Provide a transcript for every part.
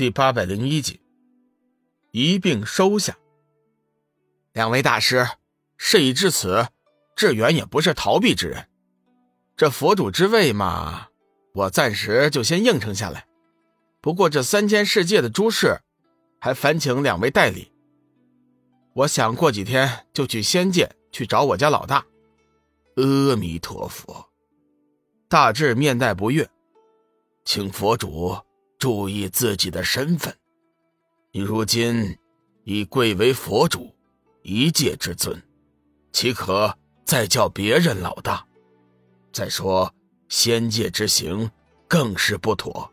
第八百零一集，一并收下。两位大师，事已至此，志远也不是逃避之人。这佛主之位嘛，我暂时就先应承下来。不过这三千世界的诸事，还烦请两位代理。我想过几天就去仙界去找我家老大。阿弥陀佛。大智面带不悦，请佛主。注意自己的身份，你如今已贵为佛主，一界之尊，岂可再叫别人老大？再说仙界之行更是不妥。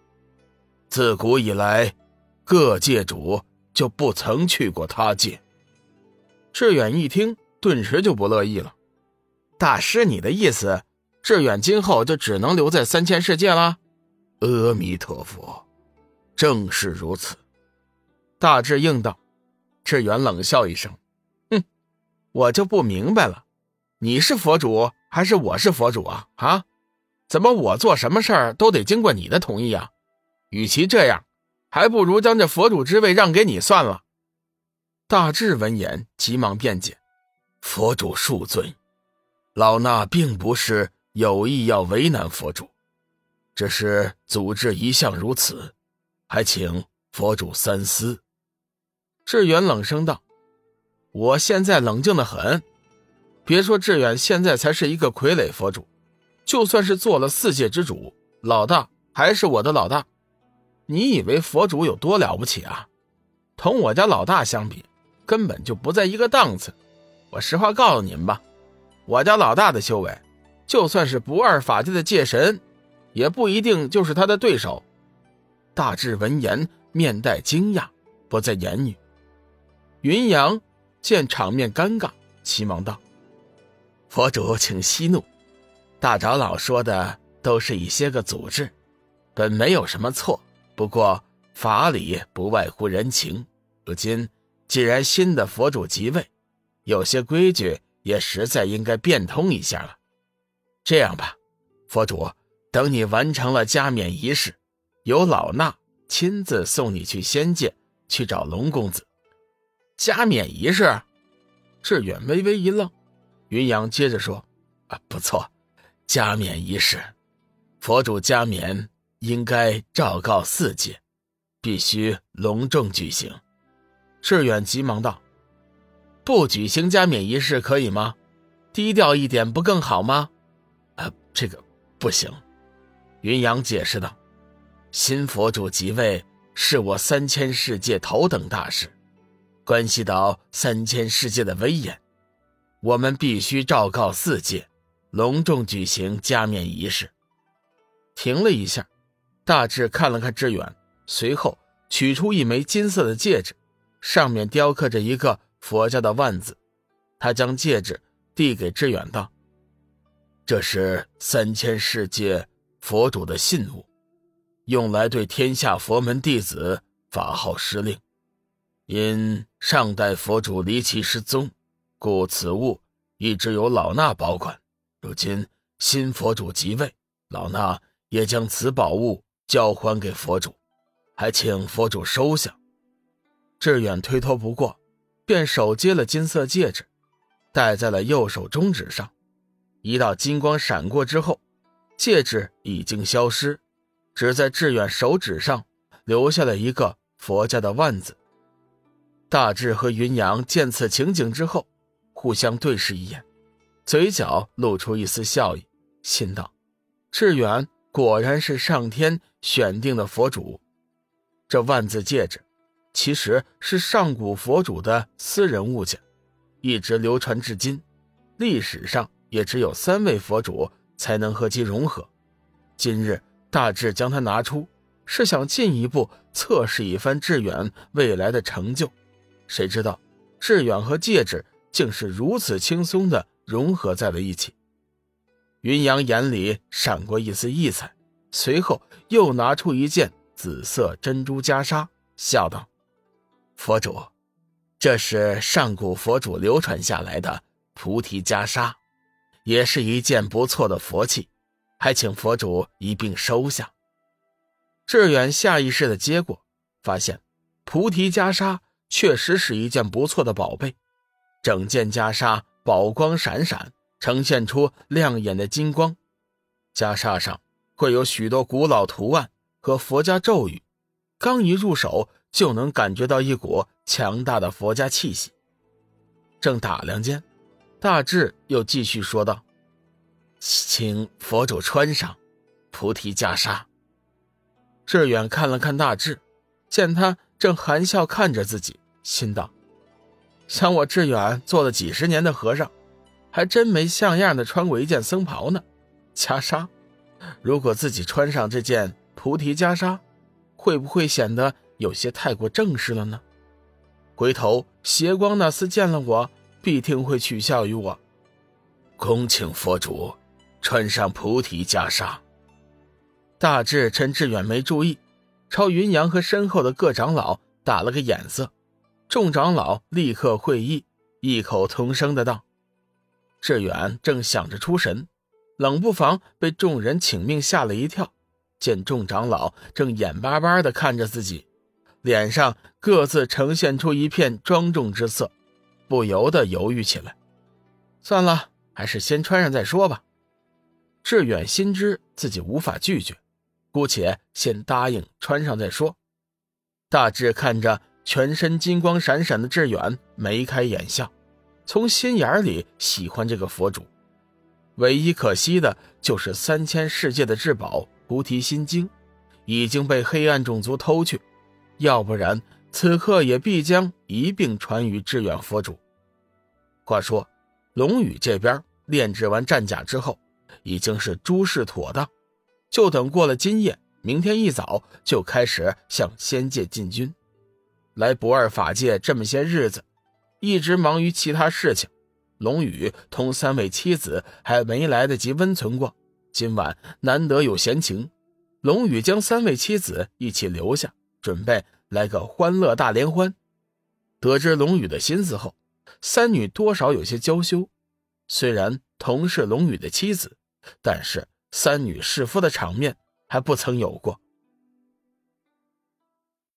自古以来，各界主就不曾去过他界。志远一听，顿时就不乐意了。大师，你的意思，志远今后就只能留在三千世界了？阿弥陀佛。正是如此，大智应道。志远冷笑一声：“哼，我就不明白了，你是佛主还是我是佛主啊？啊，怎么我做什么事儿都得经过你的同意啊？与其这样，还不如将这佛主之位让给你算了。”大智闻言，急忙辩解：“佛主恕罪，老衲并不是有意要为难佛主，只是祖制一向如此。”还请佛主三思。志远冷声道：“我现在冷静的很。别说志远现在才是一个傀儡佛主，就算是做了四界之主，老大还是我的老大。你以为佛主有多了不起啊？同我家老大相比，根本就不在一个档次。我实话告诉你们吧，我家老大的修为，就算是不二法界的界神，也不一定就是他的对手。”大智闻言，面带惊讶，不再言语。云阳见场面尴尬，急忙道：“佛主，请息怒。大长老说的都是一些个组织，本没有什么错。不过法理不外乎人情。如今既然新的佛主即位，有些规矩也实在应该变通一下了。这样吧，佛主，等你完成了加冕仪式。”由老衲亲自送你去仙界，去找龙公子。加冕仪式，志远微微一愣。云阳接着说：“啊，不错，加冕仪式，佛主加冕应该昭告四界，必须隆重举行。”志远急忙道：“不举行加冕仪式可以吗？低调一点不更好吗？”啊，这个不行。”云阳解释道。新佛主即位是我三千世界头等大事，关系到三千世界的威严，我们必须昭告四界，隆重举行加冕仪式。停了一下，大智看了看志远，随后取出一枚金色的戒指，上面雕刻着一个佛家的万字。他将戒指递给志远道：“这是三千世界佛主的信物。”用来对天下佛门弟子法号施令，因上代佛主离奇失踪，故此物一直由老衲保管。如今新佛主即位，老衲也将此宝物交还给佛主，还请佛主收下。志远推脱不过，便手接了金色戒指，戴在了右手中指上。一道金光闪过之后，戒指已经消失。只在志远手指上留下了一个佛家的万字。大智和云阳见此情景之后，互相对视一眼，嘴角露出一丝笑意，心道：“志远果然是上天选定的佛主。”这万字戒指，其实是上古佛主的私人物件，一直流传至今，历史上也只有三位佛主才能和其融合。今日。大致将它拿出，是想进一步测试一番志远未来的成就。谁知道，志远和戒指竟是如此轻松的融合在了一起。云阳眼里闪过一丝异彩，随后又拿出一件紫色珍珠袈裟，笑道：“佛主，这是上古佛主流传下来的菩提袈裟，也是一件不错的佛器。”还请佛主一并收下。志远下意识的接过，发现菩提袈裟确实是一件不错的宝贝。整件袈裟宝光闪闪，呈现出亮眼的金光。袈裟上会有许多古老图案和佛家咒语，刚一入手就能感觉到一股强大的佛家气息。正打量间，大智又继续说道：“请佛主穿上菩提袈裟。”志远看了看大智，见他正含笑看着自己，心道：“想我志远做了几十年的和尚，还真没像样的穿过一件僧袍呢。袈裟，如果自己穿上这件菩提袈裟，会不会显得有些太过正式了呢？”回头，邪光那厮见了我，必定会取笑于我。恭请佛主穿上菩提袈裟。大智趁志远没注意，朝云阳和身后的各长老打了个眼色。众长老立刻会意，异口同声的道：“志远正想着出神，冷不防被众人请命吓了一跳，见众长老正眼巴巴的看着自己。”脸上各自呈现出一片庄重之色，不由得犹豫起来。算了，还是先穿上再说吧。志远心知自己无法拒绝，姑且先答应穿上再说。大志看着全身金光闪闪的志远，眉开眼笑，从心眼里喜欢这个佛主。唯一可惜的就是三千世界的至宝菩提心经，已经被黑暗种族偷去。要不然，此刻也必将一并传于志远佛主。话说，龙宇这边炼制完战甲之后，已经是诸事妥当，就等过了今夜，明天一早就开始向仙界进军。来不二法界这么些日子，一直忙于其他事情，龙宇同三位妻子还没来得及温存过。今晚难得有闲情，龙宇将三位妻子一起留下。准备来个欢乐大联欢。得知龙宇的心思后，三女多少有些娇羞。虽然同是龙宇的妻子，但是三女侍夫的场面还不曾有过。